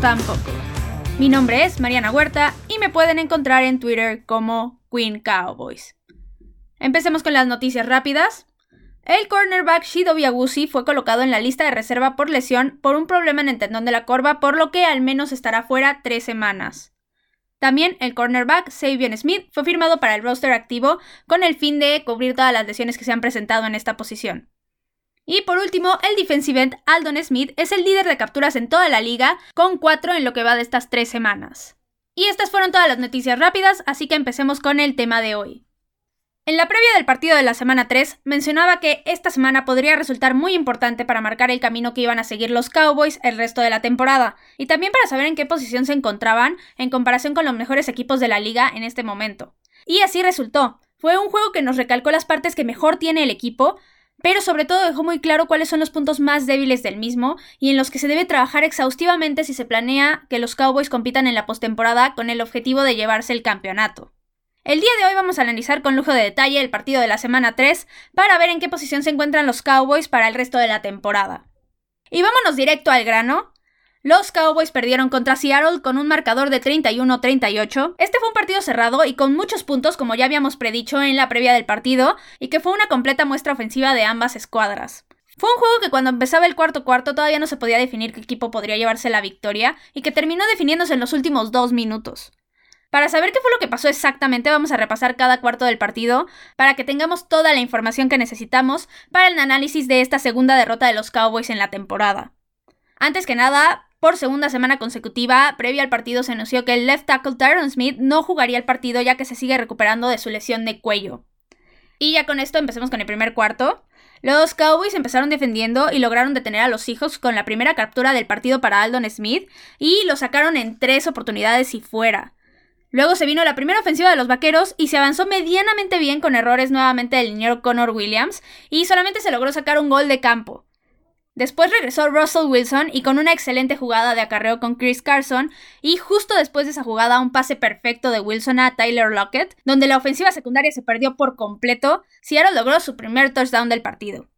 tampoco. Mi nombre es Mariana Huerta y me pueden encontrar en Twitter como Queen Cowboys. Empecemos con las noticias rápidas. El cornerback Shido Biagusi fue colocado en la lista de reserva por lesión por un problema en el tendón de la corva, por lo que al menos estará fuera tres semanas. También el cornerback Savion Smith fue firmado para el roster activo con el fin de cubrir todas las lesiones que se han presentado en esta posición. Y por último, el defensive end Aldon Smith es el líder de capturas en toda la liga, con cuatro en lo que va de estas tres semanas. Y estas fueron todas las noticias rápidas, así que empecemos con el tema de hoy. En la previa del partido de la semana 3, mencionaba que esta semana podría resultar muy importante para marcar el camino que iban a seguir los Cowboys el resto de la temporada, y también para saber en qué posición se encontraban en comparación con los mejores equipos de la liga en este momento. Y así resultó. Fue un juego que nos recalcó las partes que mejor tiene el equipo, pero sobre todo dejó muy claro cuáles son los puntos más débiles del mismo y en los que se debe trabajar exhaustivamente si se planea que los Cowboys compitan en la postemporada con el objetivo de llevarse el campeonato. El día de hoy vamos a analizar con lujo de detalle el partido de la semana 3 para ver en qué posición se encuentran los Cowboys para el resto de la temporada. Y vámonos directo al grano. Los Cowboys perdieron contra Seattle con un marcador de 31-38. Este fue un partido cerrado y con muchos puntos, como ya habíamos predicho en la previa del partido, y que fue una completa muestra ofensiva de ambas escuadras. Fue un juego que cuando empezaba el cuarto cuarto todavía no se podía definir qué equipo podría llevarse la victoria y que terminó definiéndose en los últimos dos minutos. Para saber qué fue lo que pasó exactamente, vamos a repasar cada cuarto del partido para que tengamos toda la información que necesitamos para el análisis de esta segunda derrota de los Cowboys en la temporada. Antes que nada, por segunda semana consecutiva, previo al partido, se anunció que el left tackle Tyron Smith no jugaría el partido ya que se sigue recuperando de su lesión de cuello. Y ya con esto empecemos con el primer cuarto. Los Cowboys empezaron defendiendo y lograron detener a los Seahawks con la primera captura del partido para Aldon Smith y lo sacaron en tres oportunidades y fuera. Luego se vino la primera ofensiva de los vaqueros y se avanzó medianamente bien con errores nuevamente del liniero Connor Williams y solamente se logró sacar un gol de campo. Después regresó Russell Wilson y con una excelente jugada de acarreo con Chris Carson y justo después de esa jugada un pase perfecto de Wilson a Tyler Lockett, donde la ofensiva secundaria se perdió por completo, Seattle logró su primer touchdown del partido.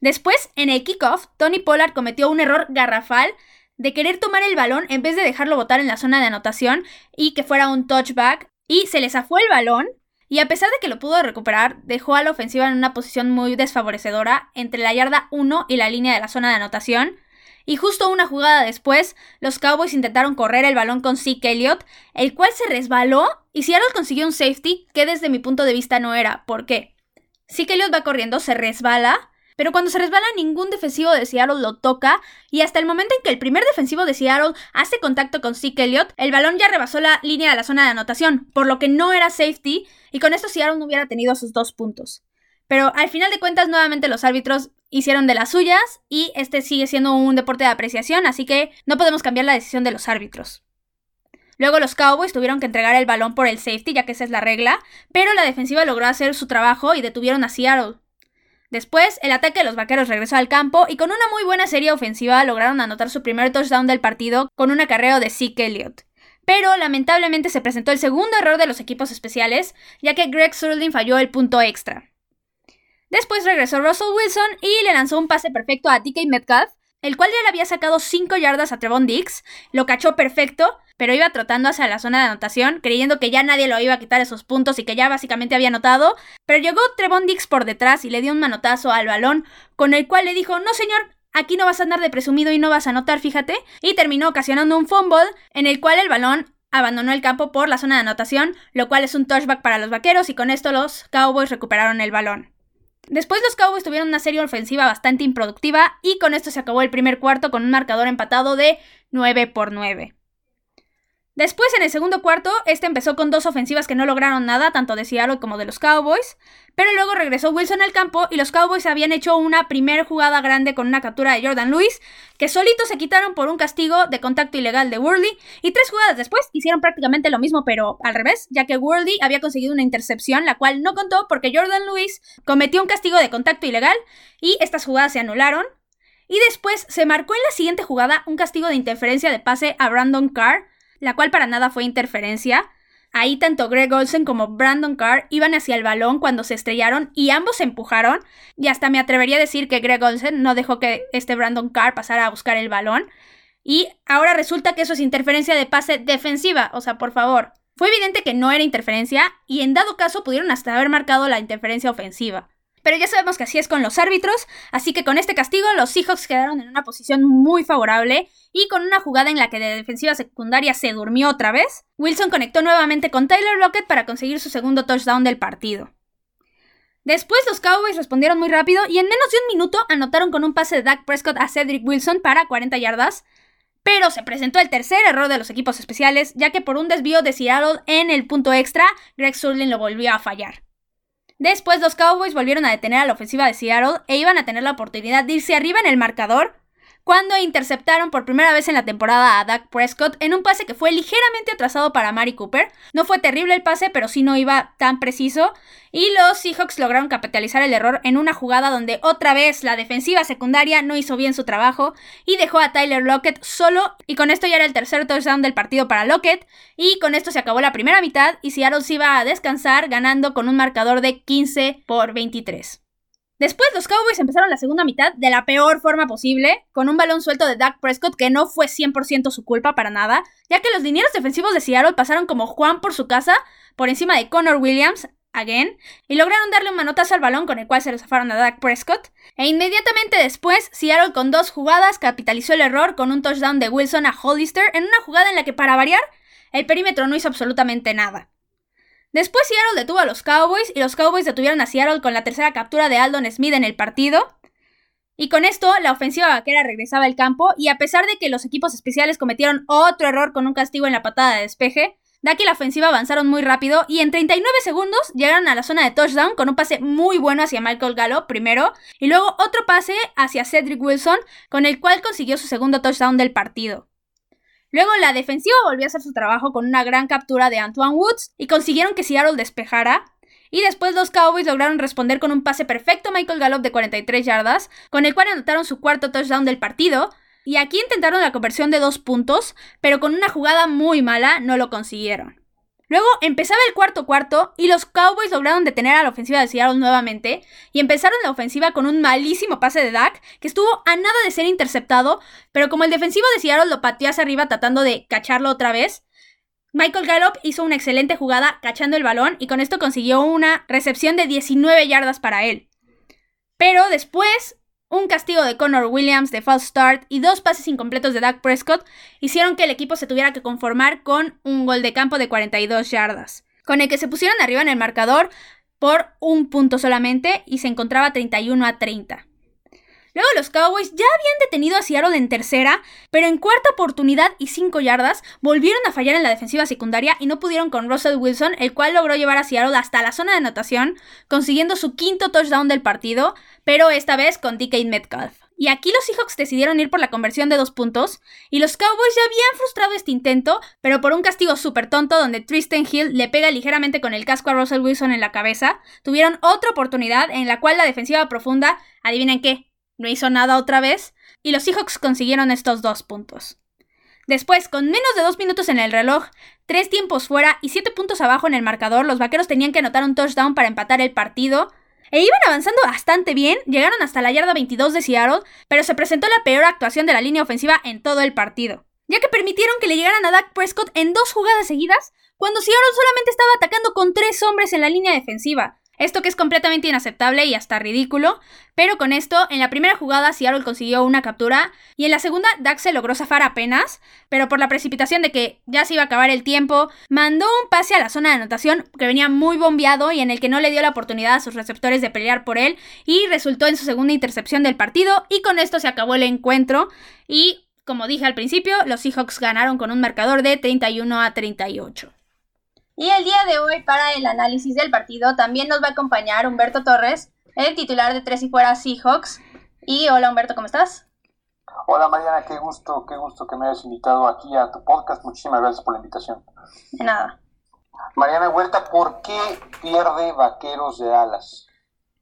Después, en el kickoff, Tony Pollard cometió un error garrafal de querer tomar el balón en vez de dejarlo botar en la zona de anotación y que fuera un touchback y se le zafó el balón y a pesar de que lo pudo recuperar, dejó a la ofensiva en una posición muy desfavorecedora entre la yarda 1 y la línea de la zona de anotación. Y justo una jugada después, los Cowboys intentaron correr el balón con Zeke Elliott, el cual se resbaló y Seattle consiguió un safety que desde mi punto de vista no era. ¿Por qué? Zeke Elliott va corriendo, se resbala pero cuando se resbala ningún defensivo de Seattle lo toca y hasta el momento en que el primer defensivo de Seattle hace contacto con Zeke Elliott, el balón ya rebasó la línea de la zona de anotación, por lo que no era safety y con esto Seattle no hubiera tenido sus dos puntos. Pero al final de cuentas nuevamente los árbitros hicieron de las suyas y este sigue siendo un deporte de apreciación, así que no podemos cambiar la decisión de los árbitros. Luego los Cowboys tuvieron que entregar el balón por el safety, ya que esa es la regla, pero la defensiva logró hacer su trabajo y detuvieron a Seattle. Después, el ataque de los vaqueros regresó al campo y con una muy buena serie ofensiva lograron anotar su primer touchdown del partido con un acarreo de Zeke Elliott. Pero lamentablemente se presentó el segundo error de los equipos especiales, ya que Greg Surlin falló el punto extra. Después regresó Russell Wilson y le lanzó un pase perfecto a DK Metcalf, el cual ya le había sacado 5 yardas a Trevon Dix, lo cachó perfecto, pero iba trotando hacia la zona de anotación, creyendo que ya nadie lo iba a quitar esos puntos y que ya básicamente había anotado, pero llegó Trevon Dix por detrás y le dio un manotazo al balón, con el cual le dijo, no señor, aquí no vas a andar de presumido y no vas a anotar, fíjate, y terminó ocasionando un fumble en el cual el balón abandonó el campo por la zona de anotación, lo cual es un touchback para los vaqueros y con esto los Cowboys recuperaron el balón. Después los Cowboys tuvieron una serie ofensiva bastante improductiva y con esto se acabó el primer cuarto con un marcador empatado de 9 por 9. Después, en el segundo cuarto, este empezó con dos ofensivas que no lograron nada, tanto de Seattle como de los Cowboys, pero luego regresó Wilson al campo y los Cowboys habían hecho una primera jugada grande con una captura de Jordan Lewis, que solitos se quitaron por un castigo de contacto ilegal de Worley, y tres jugadas después hicieron prácticamente lo mismo, pero al revés, ya que Worley había conseguido una intercepción, la cual no contó porque Jordan Lewis cometió un castigo de contacto ilegal, y estas jugadas se anularon. Y después se marcó en la siguiente jugada un castigo de interferencia de pase a Brandon Carr, la cual para nada fue interferencia. Ahí tanto Greg Olsen como Brandon Carr iban hacia el balón cuando se estrellaron y ambos se empujaron. Y hasta me atrevería a decir que Greg Olsen no dejó que este Brandon Carr pasara a buscar el balón. Y ahora resulta que eso es interferencia de pase defensiva. O sea, por favor. Fue evidente que no era interferencia y en dado caso pudieron hasta haber marcado la interferencia ofensiva. Pero ya sabemos que así es con los árbitros, así que con este castigo los Seahawks quedaron en una posición muy favorable y con una jugada en la que de defensiva secundaria se durmió otra vez, Wilson conectó nuevamente con Tyler Lockett para conseguir su segundo touchdown del partido. Después los Cowboys respondieron muy rápido y en menos de un minuto anotaron con un pase de Dak Prescott a Cedric Wilson para 40 yardas, pero se presentó el tercer error de los equipos especiales, ya que por un desvío de en el punto extra, Greg Surlin lo volvió a fallar. Después los Cowboys volvieron a detener a la ofensiva de Seattle e iban a tener la oportunidad de irse arriba en el marcador, cuando interceptaron por primera vez en la temporada a Dak Prescott en un pase que fue ligeramente atrasado para Mari Cooper. No fue terrible el pase, pero sí no iba tan preciso. Y los Seahawks lograron capitalizar el error en una jugada donde otra vez la defensiva secundaria no hizo bien su trabajo y dejó a Tyler Lockett solo. Y con esto ya era el tercer touchdown del partido para Lockett. Y con esto se acabó la primera mitad y Seattle se iba a descansar ganando con un marcador de 15 por 23. Después los Cowboys empezaron la segunda mitad de la peor forma posible, con un balón suelto de Dak Prescott que no fue 100% su culpa para nada, ya que los dineros defensivos de Seattle pasaron como Juan por su casa, por encima de Connor Williams, again, y lograron darle un manotazo al balón con el cual se lo zafaron a Dak Prescott. E inmediatamente después, Seattle con dos jugadas capitalizó el error con un touchdown de Wilson a Hollister en una jugada en la que, para variar, el perímetro no hizo absolutamente nada. Después Seattle detuvo a los Cowboys y los Cowboys detuvieron a Seattle con la tercera captura de Aldon Smith en el partido. Y con esto la ofensiva vaquera regresaba al campo y a pesar de que los equipos especiales cometieron otro error con un castigo en la patada de despeje, da que la ofensiva avanzaron muy rápido y en 39 segundos llegaron a la zona de touchdown con un pase muy bueno hacia Michael Gallo primero y luego otro pase hacia Cedric Wilson con el cual consiguió su segundo touchdown del partido. Luego la defensiva volvió a hacer su trabajo con una gran captura de Antoine Woods y consiguieron que Seattle despejara. Y después los Cowboys lograron responder con un pase perfecto Michael Gallup de 43 yardas, con el cual anotaron su cuarto touchdown del partido. Y aquí intentaron la conversión de dos puntos, pero con una jugada muy mala no lo consiguieron. Luego empezaba el cuarto cuarto y los Cowboys lograron detener a la ofensiva de Seattle nuevamente y empezaron la ofensiva con un malísimo pase de Dak que estuvo a nada de ser interceptado, pero como el defensivo de Seattle lo pateó hacia arriba tratando de cacharlo otra vez, Michael Gallup hizo una excelente jugada cachando el balón y con esto consiguió una recepción de 19 yardas para él. Pero después un castigo de Connor Williams de false start y dos pases incompletos de Dak Prescott hicieron que el equipo se tuviera que conformar con un gol de campo de 42 yardas, con el que se pusieron arriba en el marcador por un punto solamente y se encontraba 31 a 30. Luego los Cowboys ya habían detenido a Seattle en tercera, pero en cuarta oportunidad y 5 yardas volvieron a fallar en la defensiva secundaria y no pudieron con Russell Wilson, el cual logró llevar a Seattle hasta la zona de anotación, consiguiendo su quinto touchdown del partido, pero esta vez con DK Metcalf. Y aquí los Seahawks decidieron ir por la conversión de dos puntos, y los Cowboys ya habían frustrado este intento, pero por un castigo súper tonto donde Tristan Hill le pega ligeramente con el casco a Russell Wilson en la cabeza, tuvieron otra oportunidad en la cual la defensiva profunda, adivinen qué, no hizo nada otra vez, y los Seahawks consiguieron estos dos puntos. Después, con menos de dos minutos en el reloj, tres tiempos fuera y siete puntos abajo en el marcador, los vaqueros tenían que anotar un touchdown para empatar el partido. E iban avanzando bastante bien, llegaron hasta la yarda 22 de Seattle, pero se presentó la peor actuación de la línea ofensiva en todo el partido, ya que permitieron que le llegaran a Dak Prescott en dos jugadas seguidas, cuando Seattle solamente estaba atacando con tres hombres en la línea defensiva. Esto que es completamente inaceptable y hasta ridículo, pero con esto, en la primera jugada Seattle consiguió una captura y en la segunda Dax se logró zafar apenas, pero por la precipitación de que ya se iba a acabar el tiempo, mandó un pase a la zona de anotación que venía muy bombeado y en el que no le dio la oportunidad a sus receptores de pelear por él y resultó en su segunda intercepción del partido y con esto se acabó el encuentro y como dije al principio, los Seahawks ganaron con un marcador de 31 a 38. Y el día de hoy, para el análisis del partido, también nos va a acompañar Humberto Torres, el titular de Tres y Fuera Seahawks. Y hola Humberto, ¿cómo estás? Hola Mariana, qué gusto, qué gusto que me hayas invitado aquí a tu podcast. Muchísimas gracias por la invitación. De nada. Mariana Huerta, ¿por qué pierde Vaqueros de Alas?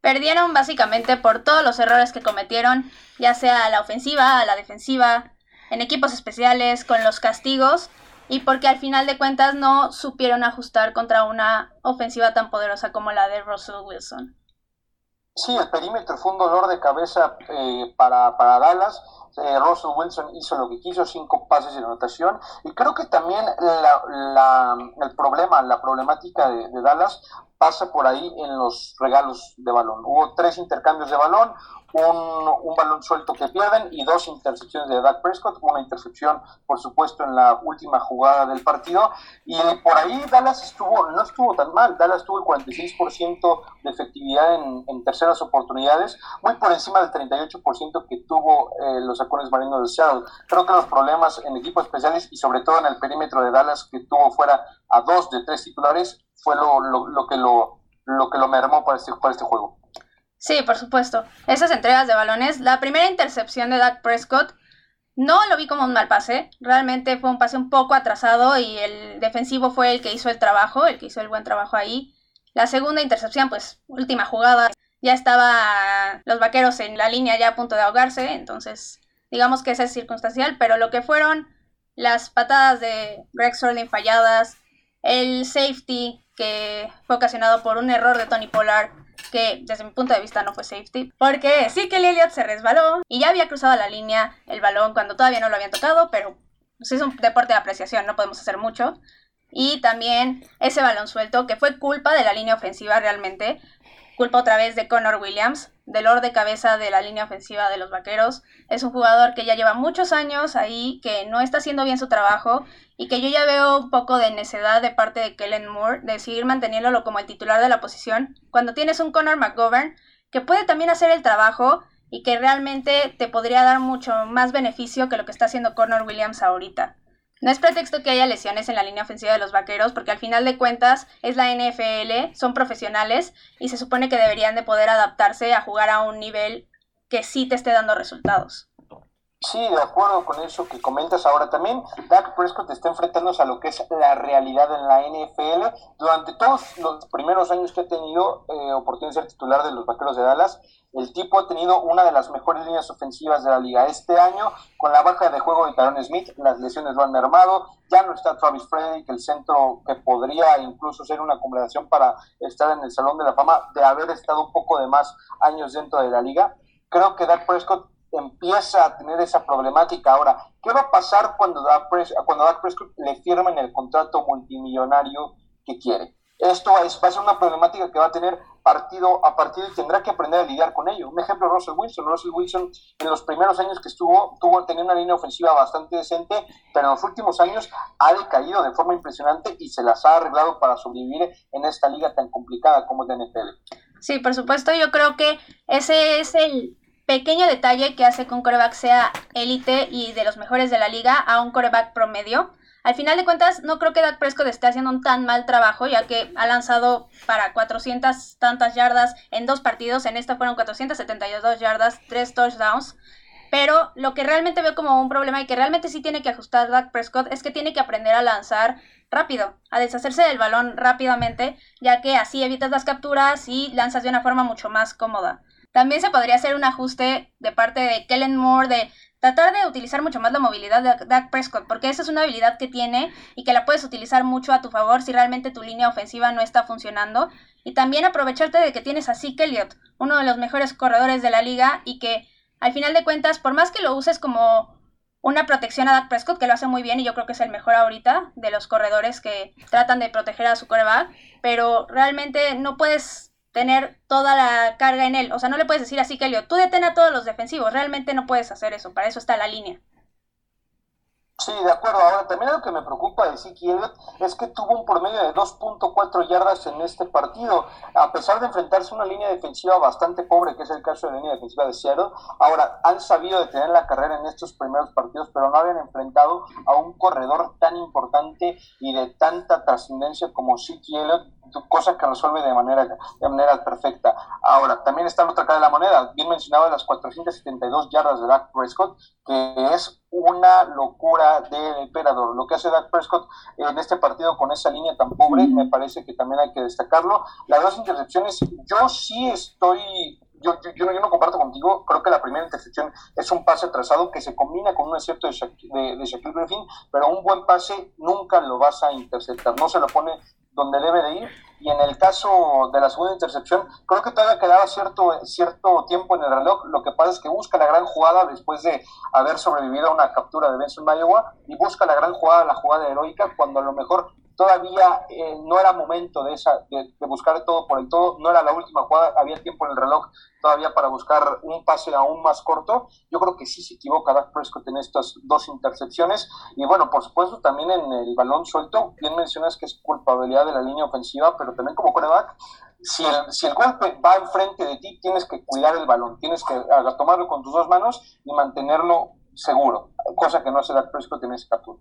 Perdieron básicamente por todos los errores que cometieron, ya sea a la ofensiva, a la defensiva, en equipos especiales, con los castigos y porque al final de cuentas no supieron ajustar contra una ofensiva tan poderosa como la de Russell Wilson. Sí, el perímetro fue un dolor de cabeza eh, para, para Dallas. Eh, Russell Wilson hizo lo que quiso, cinco pases de anotación. Y creo que también la, el problema, la problemática de, de, Dallas pasa por ahí en los regalos de balón. Hubo tres intercambios de balón, un, balón suelto que pierden y dos intercepciones de Dak Prescott, una intercepción por supuesto en la última jugada del partido y por ahí Dallas estuvo, no estuvo tan mal, Dallas tuvo el 46% de efectividad en, terceras oportunidades, muy por encima del 38% que tuvo eh, los halcones marinos de Seattle. Creo que los problemas en equipos especiales y sobre todo en el perímetro de Dallas que tuvo fuera a dos de tres titulares fue lo, lo, que lo, lo que lo mermó para este, para este juego. Sí, por supuesto. Esas entregas de balones, la primera intercepción de Dak Prescott no lo vi como un mal pase, realmente fue un pase un poco atrasado y el defensivo fue el que hizo el trabajo, el que hizo el buen trabajo ahí. La segunda intercepción, pues última jugada, ya estaba los vaqueros en la línea ya a punto de ahogarse, entonces digamos que esa es circunstancial, pero lo que fueron las patadas de Greg Sterling falladas, el safety que fue ocasionado por un error de Tony Pollard, que desde mi punto de vista no fue safety, porque sí que el se resbaló y ya había cruzado la línea el balón cuando todavía no lo habían tocado, pero es un deporte de apreciación, no podemos hacer mucho. Y también ese balón suelto, que fue culpa de la línea ofensiva realmente, culpa otra vez de Connor Williams, del or de cabeza de la línea ofensiva de los Vaqueros. Es un jugador que ya lleva muchos años ahí, que no está haciendo bien su trabajo y que yo ya veo un poco de necedad de parte de Kellen Moore de seguir manteniéndolo como el titular de la posición cuando tienes un Connor McGovern que puede también hacer el trabajo y que realmente te podría dar mucho más beneficio que lo que está haciendo Connor Williams ahorita. No es pretexto que haya lesiones en la línea ofensiva de los vaqueros, porque al final de cuentas es la NFL, son profesionales y se supone que deberían de poder adaptarse a jugar a un nivel que sí te esté dando resultados. Sí, de acuerdo con eso que comentas ahora también. Dak Prescott está enfrentándose a lo que es la realidad en la NFL. Durante todos los primeros años que ha tenido eh, oportunidad de ser titular de los Vaqueros de Dallas, el tipo ha tenido una de las mejores líneas ofensivas de la liga. Este año, con la baja de juego de Taron Smith, las lesiones lo han mermado. Ya no está Travis Frederick, el centro que podría incluso ser una combinación para estar en el Salón de la Fama, de haber estado un poco de más años dentro de la liga. Creo que Dak Prescott empieza a tener esa problemática. Ahora, ¿qué va a pasar cuando Dak, cuando Prescott le firmen el contrato multimillonario que quiere? Esto es, va a ser una problemática que va a tener partido a partido y tendrá que aprender a lidiar con ello. Un ejemplo, Russell Wilson. Russell Wilson en los primeros años que estuvo, tuvo tener una línea ofensiva bastante decente, pero en los últimos años ha decaído de forma impresionante y se las ha arreglado para sobrevivir en esta liga tan complicada como es la NFL. Sí, por supuesto, yo creo que ese es el pequeño detalle que hace que un coreback sea élite y de los mejores de la liga a un coreback promedio. Al final de cuentas, no creo que Dak Prescott esté haciendo un tan mal trabajo, ya que ha lanzado para 400 tantas yardas en dos partidos. En esta fueron 472 yardas, tres touchdowns. Pero lo que realmente veo como un problema y que realmente sí tiene que ajustar Dak Prescott es que tiene que aprender a lanzar rápido, a deshacerse del balón rápidamente, ya que así evitas las capturas y lanzas de una forma mucho más cómoda. También se podría hacer un ajuste de parte de Kellen Moore de tratar de utilizar mucho más la movilidad de Dak Prescott, porque esa es una habilidad que tiene y que la puedes utilizar mucho a tu favor si realmente tu línea ofensiva no está funcionando. Y también aprovecharte de que tienes a Zeke Elliott, uno de los mejores corredores de la liga y que al final de cuentas, por más que lo uses como una protección a Dak Prescott, que lo hace muy bien y yo creo que es el mejor ahorita de los corredores que tratan de proteger a su coreback, pero realmente no puedes tener toda la carga en él. O sea, no le puedes decir así, Kelly, tú detén a todos los defensivos. Realmente no puedes hacer eso. Para eso está la línea. Sí, de acuerdo. Ahora, también lo que me preocupa de Siki Elliott es que tuvo un promedio de 2.4 yardas en este partido, a pesar de enfrentarse a una línea defensiva bastante pobre, que es el caso de la línea defensiva de Seattle. Ahora, han sabido detener la carrera en estos primeros partidos, pero no habían enfrentado a un corredor tan importante y de tanta trascendencia como Siki Elliott, cosa que resuelve de manera, de manera perfecta. Ahora, también está la otra cara de la moneda, bien mencionado las 472 yardas de Dak Prescott, que es una locura del emperador. Lo que hace Dak Prescott en este partido con esa línea tan pobre, me parece que también hay que destacarlo. Las dos intercepciones, yo sí estoy yo, yo, no, yo no comparto contigo, creo que la primera intercepción es un pase atrasado que se combina con un acierto de, de, de Shaquille Griffin, pero un buen pase nunca lo vas a interceptar, no se lo pone donde debe de ir. Y en el caso de la segunda intercepción, creo que todavía quedaba cierto, cierto tiempo en el reloj. Lo que pasa es que busca la gran jugada después de haber sobrevivido a una captura de Benson Mayowa y busca la gran jugada, la jugada heroica, cuando a lo mejor todavía eh, no era momento de, esa, de, buscar todo por el todo, no era la última jugada, había tiempo en el reloj todavía para buscar un pase aún más corto. Yo creo que sí se equivoca Dak Prescott en estas dos intercepciones. Y bueno, por supuesto, también en el balón suelto, bien mencionas que es culpabilidad de la línea ofensiva, pero también como coreback, si el, si el golpe va enfrente de ti, tienes que cuidar el balón, tienes que tomarlo con tus dos manos y mantenerlo seguro, cosa que no hace Dak Prescott en ese captura.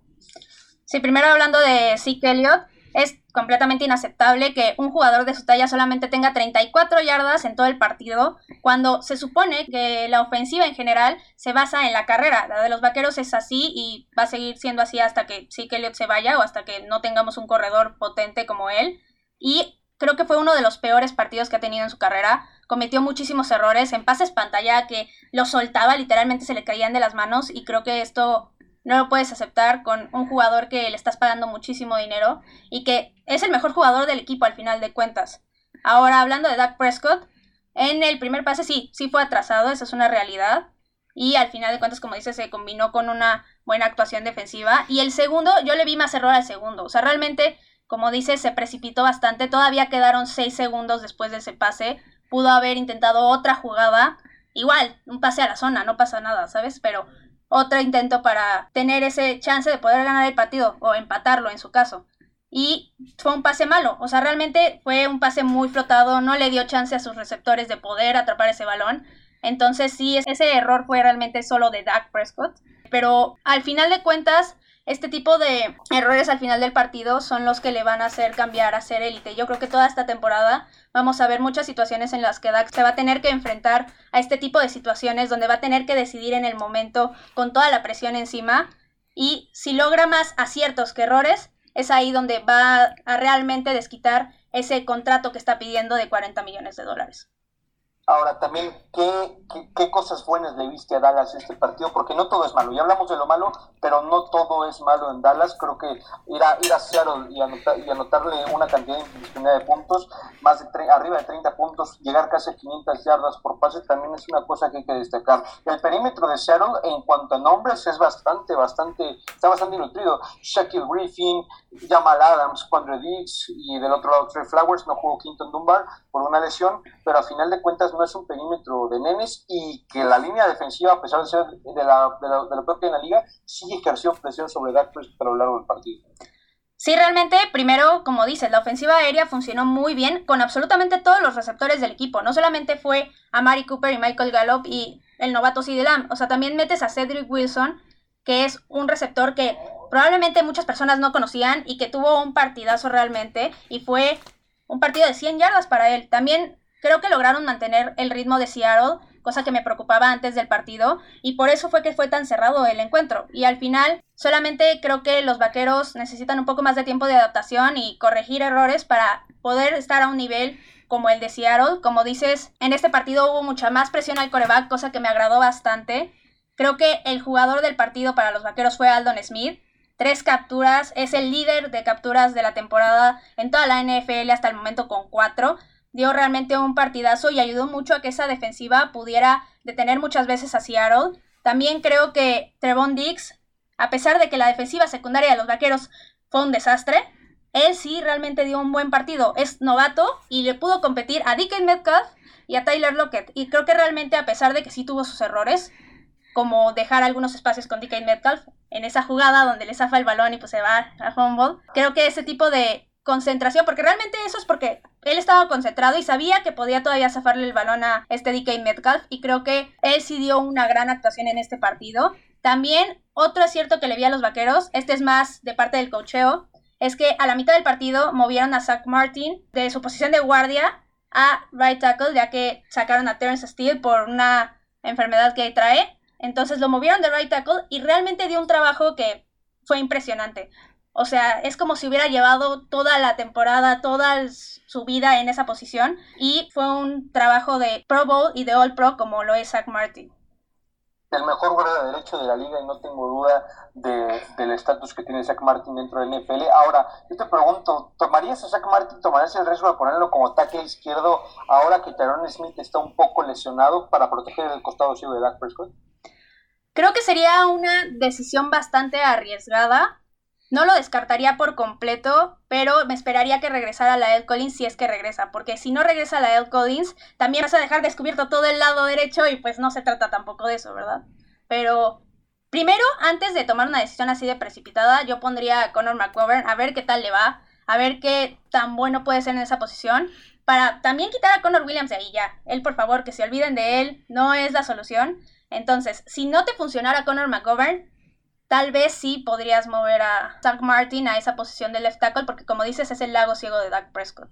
Sí, primero hablando de Zeke Elliott, es completamente inaceptable que un jugador de su talla solamente tenga 34 yardas en todo el partido, cuando se supone que la ofensiva en general se basa en la carrera. La de los vaqueros es así y va a seguir siendo así hasta que Zeke Elliott se vaya o hasta que no tengamos un corredor potente como él. Y creo que fue uno de los peores partidos que ha tenido en su carrera. Cometió muchísimos errores en pases pantalla que lo soltaba, literalmente se le caían de las manos y creo que esto no lo puedes aceptar con un jugador que le estás pagando muchísimo dinero y que es el mejor jugador del equipo al final de cuentas. Ahora, hablando de Dak Prescott, en el primer pase sí, sí fue atrasado, eso es una realidad. Y al final de cuentas, como dices, se combinó con una buena actuación defensiva. Y el segundo, yo le vi más error al segundo. O sea, realmente, como dices, se precipitó bastante. Todavía quedaron 6 segundos después de ese pase. Pudo haber intentado otra jugada. Igual, un pase a la zona, no pasa nada, ¿sabes? Pero otro intento para tener ese chance de poder ganar el partido o empatarlo en su caso. Y fue un pase malo, o sea, realmente fue un pase muy flotado, no le dio chance a sus receptores de poder atrapar ese balón. Entonces sí, ese error fue realmente solo de Dak Prescott. Pero al final de cuentas, este tipo de errores al final del partido son los que le van a hacer cambiar a ser élite. Yo creo que toda esta temporada vamos a ver muchas situaciones en las que Dak se va a tener que enfrentar a este tipo de situaciones donde va a tener que decidir en el momento con toda la presión encima y si logra más aciertos que errores, es ahí donde va a realmente desquitar ese contrato que está pidiendo de 40 millones de dólares. Ahora, también, ¿qué, ¿qué, cosas buenas le viste a Dallas este partido? Porque no todo es malo. Ya hablamos de lo malo, pero no todo es malo en Dallas. Creo que ir a, ir a Seattle y, y anotarle una cantidad de puntos, más de arriba de 30 puntos, llegar casi a 500 yardas por pase, también es una cosa que hay que destacar. El perímetro de Seattle, en cuanto a nombres, es bastante, bastante, está bastante nutrido. Shaquille Griffin, Jamal Adams, Quandre Dix y del otro lado Trey Flowers, no jugó Quinton Dunbar por una lesión, pero a final de cuentas no es un perímetro de nenes y que la línea defensiva, a pesar de ser de la, de la, propia en la liga, sí ejerció presión sobre Prescott a lo largo del partido. Sí, realmente, primero, como dices, la ofensiva aérea funcionó muy bien con absolutamente todos los receptores del equipo. No solamente fue a Mari Cooper y Michael Gallup y el novato CD Lamb, o sea, también metes a Cedric Wilson, que es un receptor que probablemente muchas personas no conocían y que tuvo un partidazo realmente y fue un partido de 100 yardas para él. También Creo que lograron mantener el ritmo de Seattle, cosa que me preocupaba antes del partido, y por eso fue que fue tan cerrado el encuentro. Y al final, solamente creo que los vaqueros necesitan un poco más de tiempo de adaptación y corregir errores para poder estar a un nivel como el de Seattle. Como dices, en este partido hubo mucha más presión al coreback, cosa que me agradó bastante. Creo que el jugador del partido para los vaqueros fue Aldon Smith. Tres capturas, es el líder de capturas de la temporada en toda la NFL hasta el momento con cuatro dio realmente un partidazo y ayudó mucho a que esa defensiva pudiera detener muchas veces a Seattle. También creo que Trevon Dix, a pesar de que la defensiva secundaria de los Vaqueros fue un desastre, él sí realmente dio un buen partido. Es novato y le pudo competir a Dickens Metcalf y a Tyler Lockett. Y creo que realmente a pesar de que sí tuvo sus errores, como dejar algunos espacios con DK Metcalf en esa jugada donde le zafa el balón y pues se va a fumble, creo que ese tipo de concentración, porque realmente eso es porque él estaba concentrado y sabía que podía todavía zafarle el balón a este DK Metcalf y creo que él sí dio una gran actuación en este partido. También otro acierto que le vi a los vaqueros, este es más de parte del cocheo, es que a la mitad del partido movieron a Zach Martin de su posición de guardia a right tackle, ya que sacaron a Terrence Steele por una enfermedad que trae. Entonces lo movieron de right tackle y realmente dio un trabajo que fue impresionante. O sea, es como si hubiera llevado toda la temporada, toda su vida en esa posición. Y fue un trabajo de Pro Bowl y de All Pro como lo es Zach Martin el mejor guardia de derecho de la liga y no tengo duda de, del estatus que tiene Zach Martin dentro del NFL. Ahora, yo te pregunto, ¿tomarías a Zach Martin, tomarías el riesgo de ponerlo como tackle izquierdo ahora que Tyrone Smith está un poco lesionado para proteger el costado ciego de Dak Prescott? Creo que sería una decisión bastante arriesgada. No lo descartaría por completo, pero me esperaría que regresara la L. Collins si es que regresa, porque si no regresa la L. Collins, también vas a dejar descubierto todo el lado derecho y pues no se trata tampoco de eso, ¿verdad? Pero primero, antes de tomar una decisión así de precipitada, yo pondría a Conor McGovern a ver qué tal le va, a ver qué tan bueno puede ser en esa posición, para también quitar a Conor Williams de ahí ya. Él, por favor, que se olviden de él, no es la solución. Entonces, si no te funcionara Conor McGovern, tal vez sí podrías mover a Zach Martin a esa posición de left tackle, porque como dices, es el lago ciego de Dak Prescott.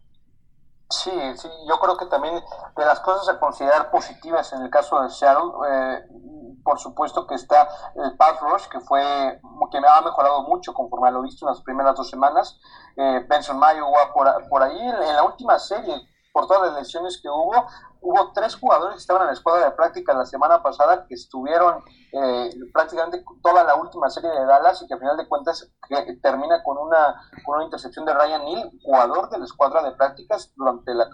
Sí, sí, yo creo que también de las cosas a considerar positivas en el caso de Seattle, eh, por supuesto que está el pass rush, que fue que me ha mejorado mucho conforme lo visto en las primeras dos semanas. Eh, Benson Mayo por, por ahí en la última serie por todas las lesiones que hubo. Hubo tres jugadores que estaban en la escuadra de práctica la semana pasada que estuvieron eh, prácticamente toda la última serie de Dallas y que al final de cuentas termina con una, con una intercepción de Ryan Neal, jugador de la escuadra de prácticas durante, la,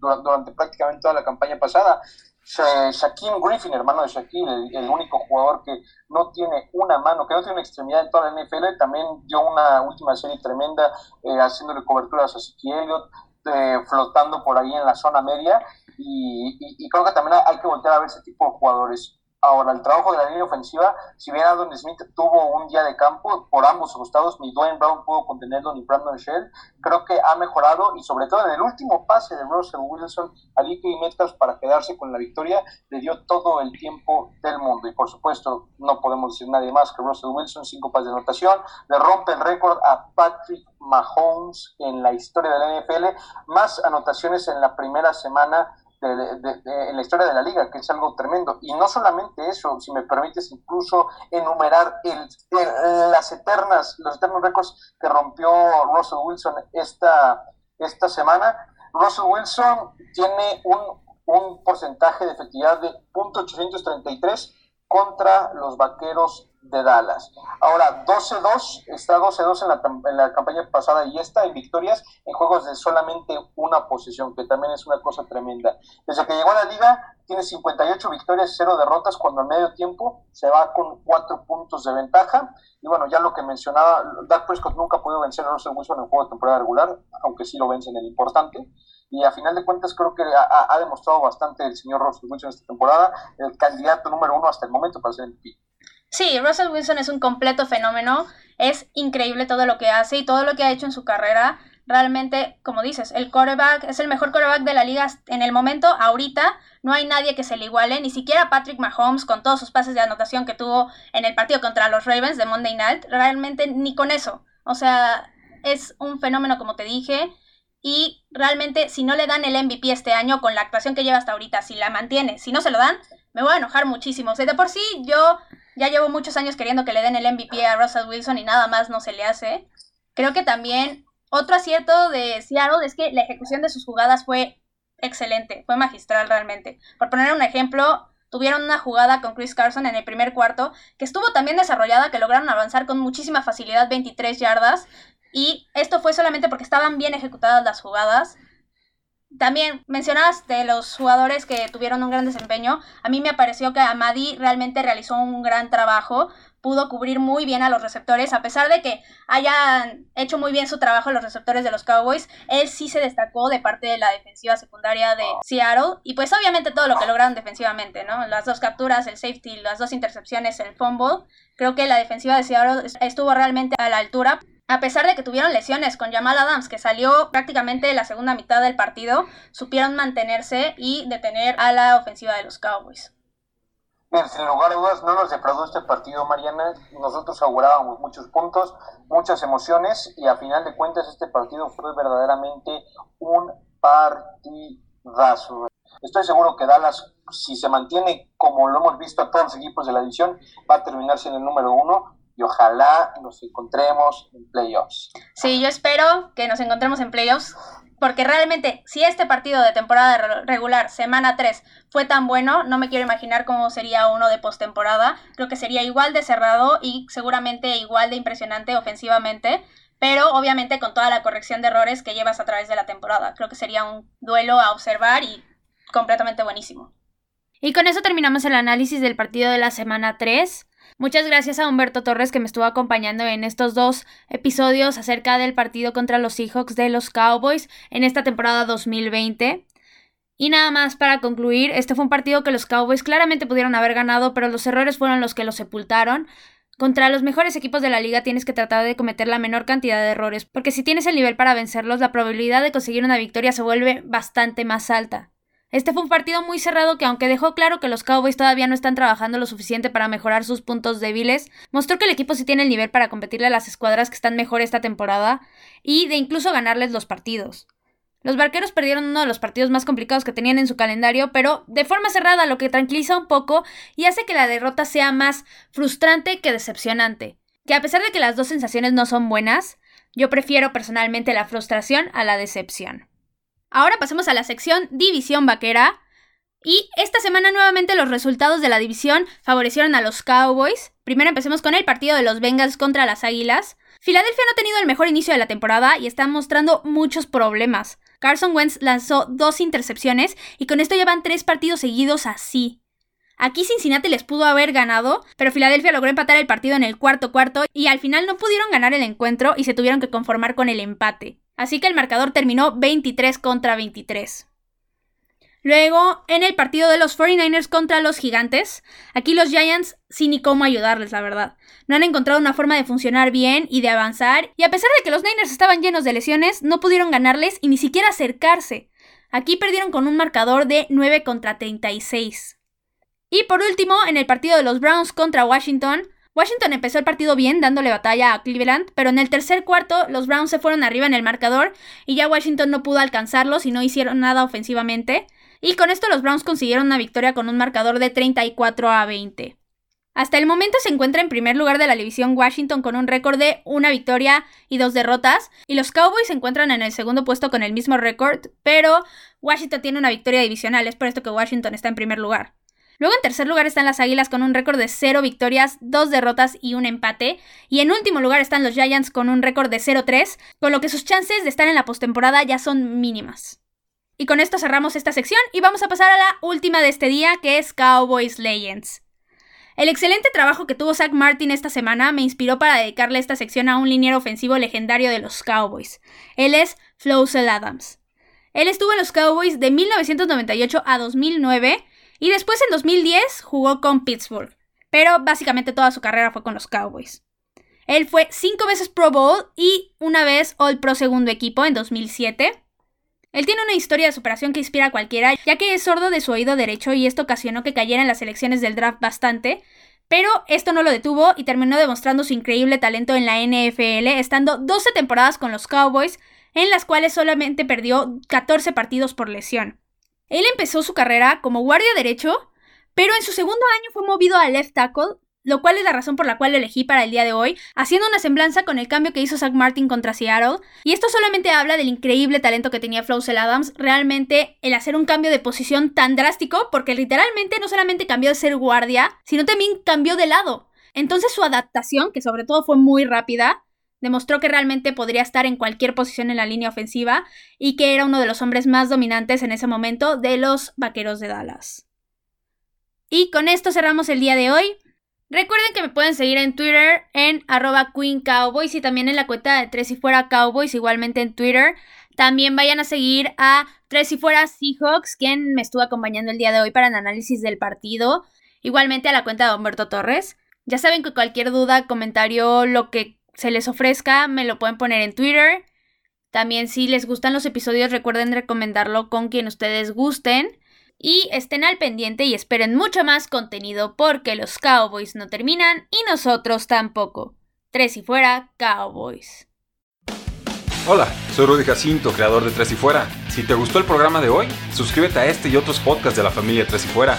durante, durante prácticamente toda la campaña pasada. Shaquem Griffin, hermano de Shaquille, el, único jugador que no tiene una mano, que no tiene una extremidad en toda la NFL, también dio una última serie tremenda eh, haciéndole coberturas a Siki Elliott. Eh, flotando por ahí en la zona media y, creo que también hay que voltear a ver ese tipo de jugadores. Ahora, el trabajo de la línea ofensiva, si bien Aldon Smith tuvo un día de campo por ambos costados, ni Dwayne Brown pudo contenerlo, ni Brandon Shell, creo que ha mejorado y sobre todo en el último pase de Russell Wilson a y Metcalf para quedarse con la victoria, le dio todo el tiempo del mundo. Y por supuesto, no podemos decir nadie más que Russell Wilson, cinco pases de anotación, le rompe el récord a Patrick Mahomes en la historia de la NFL, más anotaciones en la primera semana en la historia de la liga, que es algo tremendo. Y no solamente eso, si me permites incluso enumerar el, las eternas, los eternos récords que rompió Russell Wilson esta, esta semana. Russell Wilson tiene un, un porcentaje de efectividad de .833 contra los vaqueros de Dallas. Ahora, 12-2, está 12-2 en la, en la campaña pasada y está en victorias en juegos de solamente una posición, que también es una cosa tremenda. Desde que llegó a la liga, tiene 58 victorias y 0 derrotas, cuando al medio tiempo se va con 4 puntos de ventaja. Y bueno, ya lo que mencionaba, Dak Prescott nunca ha podido vencer a Russell Wilson en el juego de temporada regular, aunque sí lo vence en el importante y a final de cuentas creo que ha, demostrado bastante el señor Russell Wilson esta temporada, el candidato número uno hasta el momento para ser MVP. Sí, Russell Wilson es un completo fenómeno, es increíble todo lo que hace y todo lo que ha hecho en su carrera. Realmente, como dices, el quarterback es el mejor quarterback de la liga en el momento, ahorita. No hay nadie que se le iguale, ni siquiera Patrick Mahomes con todos sus pases de anotación que tuvo en el partido contra los Ravens de Monday Night. Realmente ni con eso. O sea, es un fenómeno, como te dije. Y realmente, si no le dan el MVP este año con la actuación que lleva hasta ahorita, si la mantiene, si no se lo dan, me voy a enojar muchísimo. O sea, de por sí, yo ya llevo muchos años queriendo que le den el MVP a Russell Wilson y nada más no se le hace. Creo que también otro acierto de Seattle es que la ejecución de sus jugadas fue excelente, fue magistral realmente. Por poner un ejemplo, tuvieron una jugada con Chris Carson en el primer cuarto que estuvo también desarrollada, que lograron avanzar con muchísima facilidad 23 yardas y esto fue solamente porque estaban bien ejecutadas las jugadas. También mencionabas de los jugadores que tuvieron un gran desempeño. A mí me pareció que Amadi realmente realizó un gran trabajo. Pudo cubrir muy bien a los receptores. A pesar de que hayan hecho muy bien su trabajo los receptores de los Cowboys, él sí se destacó de parte de la defensiva secundaria de Seattle. Y pues obviamente todo lo que lograron defensivamente, ¿no? Las dos capturas, el safety, las dos intercepciones, el fumble. Creo que la defensiva de Seattle estuvo realmente a la altura. A pesar de que tuvieron lesiones con Jamal Adams, que salió prácticamente la segunda mitad del partido, supieron mantenerse y detener a la ofensiva de los Cowboys. Bien, sin lugar a dudas, no nos defraudó este partido, Mariana. Nosotros augurábamos muchos puntos, muchas emociones, y a final de cuentas, este partido fue verdaderamente un partidazo. Estoy seguro que Dallas, si se mantiene como lo hemos visto a todos los equipos de la división, va a terminar siendo el número uno y ojalá nos encontremos en playoffs. Sí, yo espero que nos encontremos en playoffs porque realmente si este partido de temporada regular, semana 3, fue tan bueno, no me quiero imaginar cómo sería uno de postemporada. Creo que sería igual de cerrado y seguramente igual de impresionante ofensivamente, pero obviamente con toda la corrección de errores que llevas a través de la temporada. Creo que sería un duelo a observar y completamente buenísimo. Y con eso terminamos el análisis del partido de la semana 3. Muchas gracias a Humberto Torres que me estuvo acompañando en estos dos episodios acerca del partido contra los Seahawks de los Cowboys en esta temporada 2020. Y nada más para concluir, este fue un partido que los Cowboys claramente pudieron haber ganado, pero los errores fueron los que los sepultaron. Contra los mejores equipos de la liga tienes que tratar de cometer la menor cantidad de errores, porque si tienes el nivel para vencerlos, la probabilidad de conseguir una victoria se vuelve bastante más alta. Este fue un partido muy cerrado que aunque dejó claro que los Cowboys todavía no están trabajando lo suficiente para mejorar sus puntos débiles, mostró que el equipo sí tiene el nivel para competirle a las escuadras que están mejor esta temporada y de incluso ganarles los partidos. Los barqueros perdieron uno de los partidos más complicados que tenían en su calendario, pero de forma cerrada, lo que tranquiliza un poco y hace que la derrota sea más frustrante que decepcionante. Que a pesar de que las dos sensaciones no son buenas, yo prefiero personalmente la frustración a la decepción. Ahora pasemos a la sección División Vaquera. Y esta semana nuevamente los resultados de la división favorecieron a los Cowboys. Primero empecemos con el partido de los Bengals contra las Águilas. Filadelfia no ha tenido el mejor inicio de la temporada y está mostrando muchos problemas. Carson Wentz lanzó dos intercepciones y con esto llevan tres partidos seguidos así. Aquí Cincinnati les pudo haber ganado, pero Filadelfia logró empatar el partido en el cuarto cuarto y al final no pudieron ganar el encuentro y se tuvieron que conformar con el empate. Así que el marcador terminó 23 contra 23. Luego, en el partido de los 49ers contra los Gigantes, aquí los Giants sin ni cómo ayudarles, la verdad. No han encontrado una forma de funcionar bien y de avanzar, y a pesar de que los Niners estaban llenos de lesiones, no pudieron ganarles y ni siquiera acercarse. Aquí perdieron con un marcador de 9 contra 36. Y por último, en el partido de los Browns contra Washington, Washington empezó el partido bien, dándole batalla a Cleveland, pero en el tercer cuarto los Browns se fueron arriba en el marcador y ya Washington no pudo alcanzarlos y no hicieron nada ofensivamente. Y con esto los Browns consiguieron una victoria con un marcador de 34 a 20. Hasta el momento se encuentra en primer lugar de la división Washington con un récord de una victoria y dos derrotas, y los Cowboys se encuentran en el segundo puesto con el mismo récord, pero Washington tiene una victoria divisional, es por esto que Washington está en primer lugar. Luego en tercer lugar están las Águilas con un récord de 0 victorias, 2 derrotas y un empate. Y en último lugar están los Giants con un récord de 0-3, con lo que sus chances de estar en la postemporada ya son mínimas. Y con esto cerramos esta sección y vamos a pasar a la última de este día, que es Cowboys Legends. El excelente trabajo que tuvo Zach Martin esta semana me inspiró para dedicarle esta sección a un liniero ofensivo legendario de los Cowboys. Él es Flowsell Adams. Él estuvo en los Cowboys de 1998 a 2009 y después en 2010 jugó con Pittsburgh, pero básicamente toda su carrera fue con los Cowboys. Él fue cinco veces Pro Bowl y una vez All Pro segundo equipo en 2007. Él tiene una historia de superación que inspira a cualquiera, ya que es sordo de su oído derecho y esto ocasionó que cayera en las elecciones del draft bastante, pero esto no lo detuvo y terminó demostrando su increíble talento en la NFL, estando 12 temporadas con los Cowboys, en las cuales solamente perdió 14 partidos por lesión. Él empezó su carrera como guardia derecho, pero en su segundo año fue movido a left tackle, lo cual es la razón por la cual lo elegí para el día de hoy, haciendo una semblanza con el cambio que hizo Zach Martin contra Seattle. Y esto solamente habla del increíble talento que tenía Flowsell Adams, realmente el hacer un cambio de posición tan drástico, porque literalmente no solamente cambió de ser guardia, sino también cambió de lado. Entonces su adaptación, que sobre todo fue muy rápida, Demostró que realmente podría estar en cualquier posición en la línea ofensiva y que era uno de los hombres más dominantes en ese momento de los Vaqueros de Dallas. Y con esto cerramos el día de hoy. Recuerden que me pueden seguir en Twitter en arroba Queen Cowboys y también en la cuenta de Tres y Fuera Cowboys, igualmente en Twitter. También vayan a seguir a Tres y Fuera Seahawks, quien me estuvo acompañando el día de hoy para el análisis del partido. Igualmente a la cuenta de Humberto Torres. Ya saben que cualquier duda, comentario, lo que se les ofrezca, me lo pueden poner en Twitter. También si les gustan los episodios, recuerden recomendarlo con quien ustedes gusten. Y estén al pendiente y esperen mucho más contenido porque los Cowboys no terminan y nosotros tampoco. Tres y fuera, Cowboys. Hola, soy Rudy Jacinto, creador de Tres y Fuera. Si te gustó el programa de hoy, suscríbete a este y otros podcasts de la familia Tres y Fuera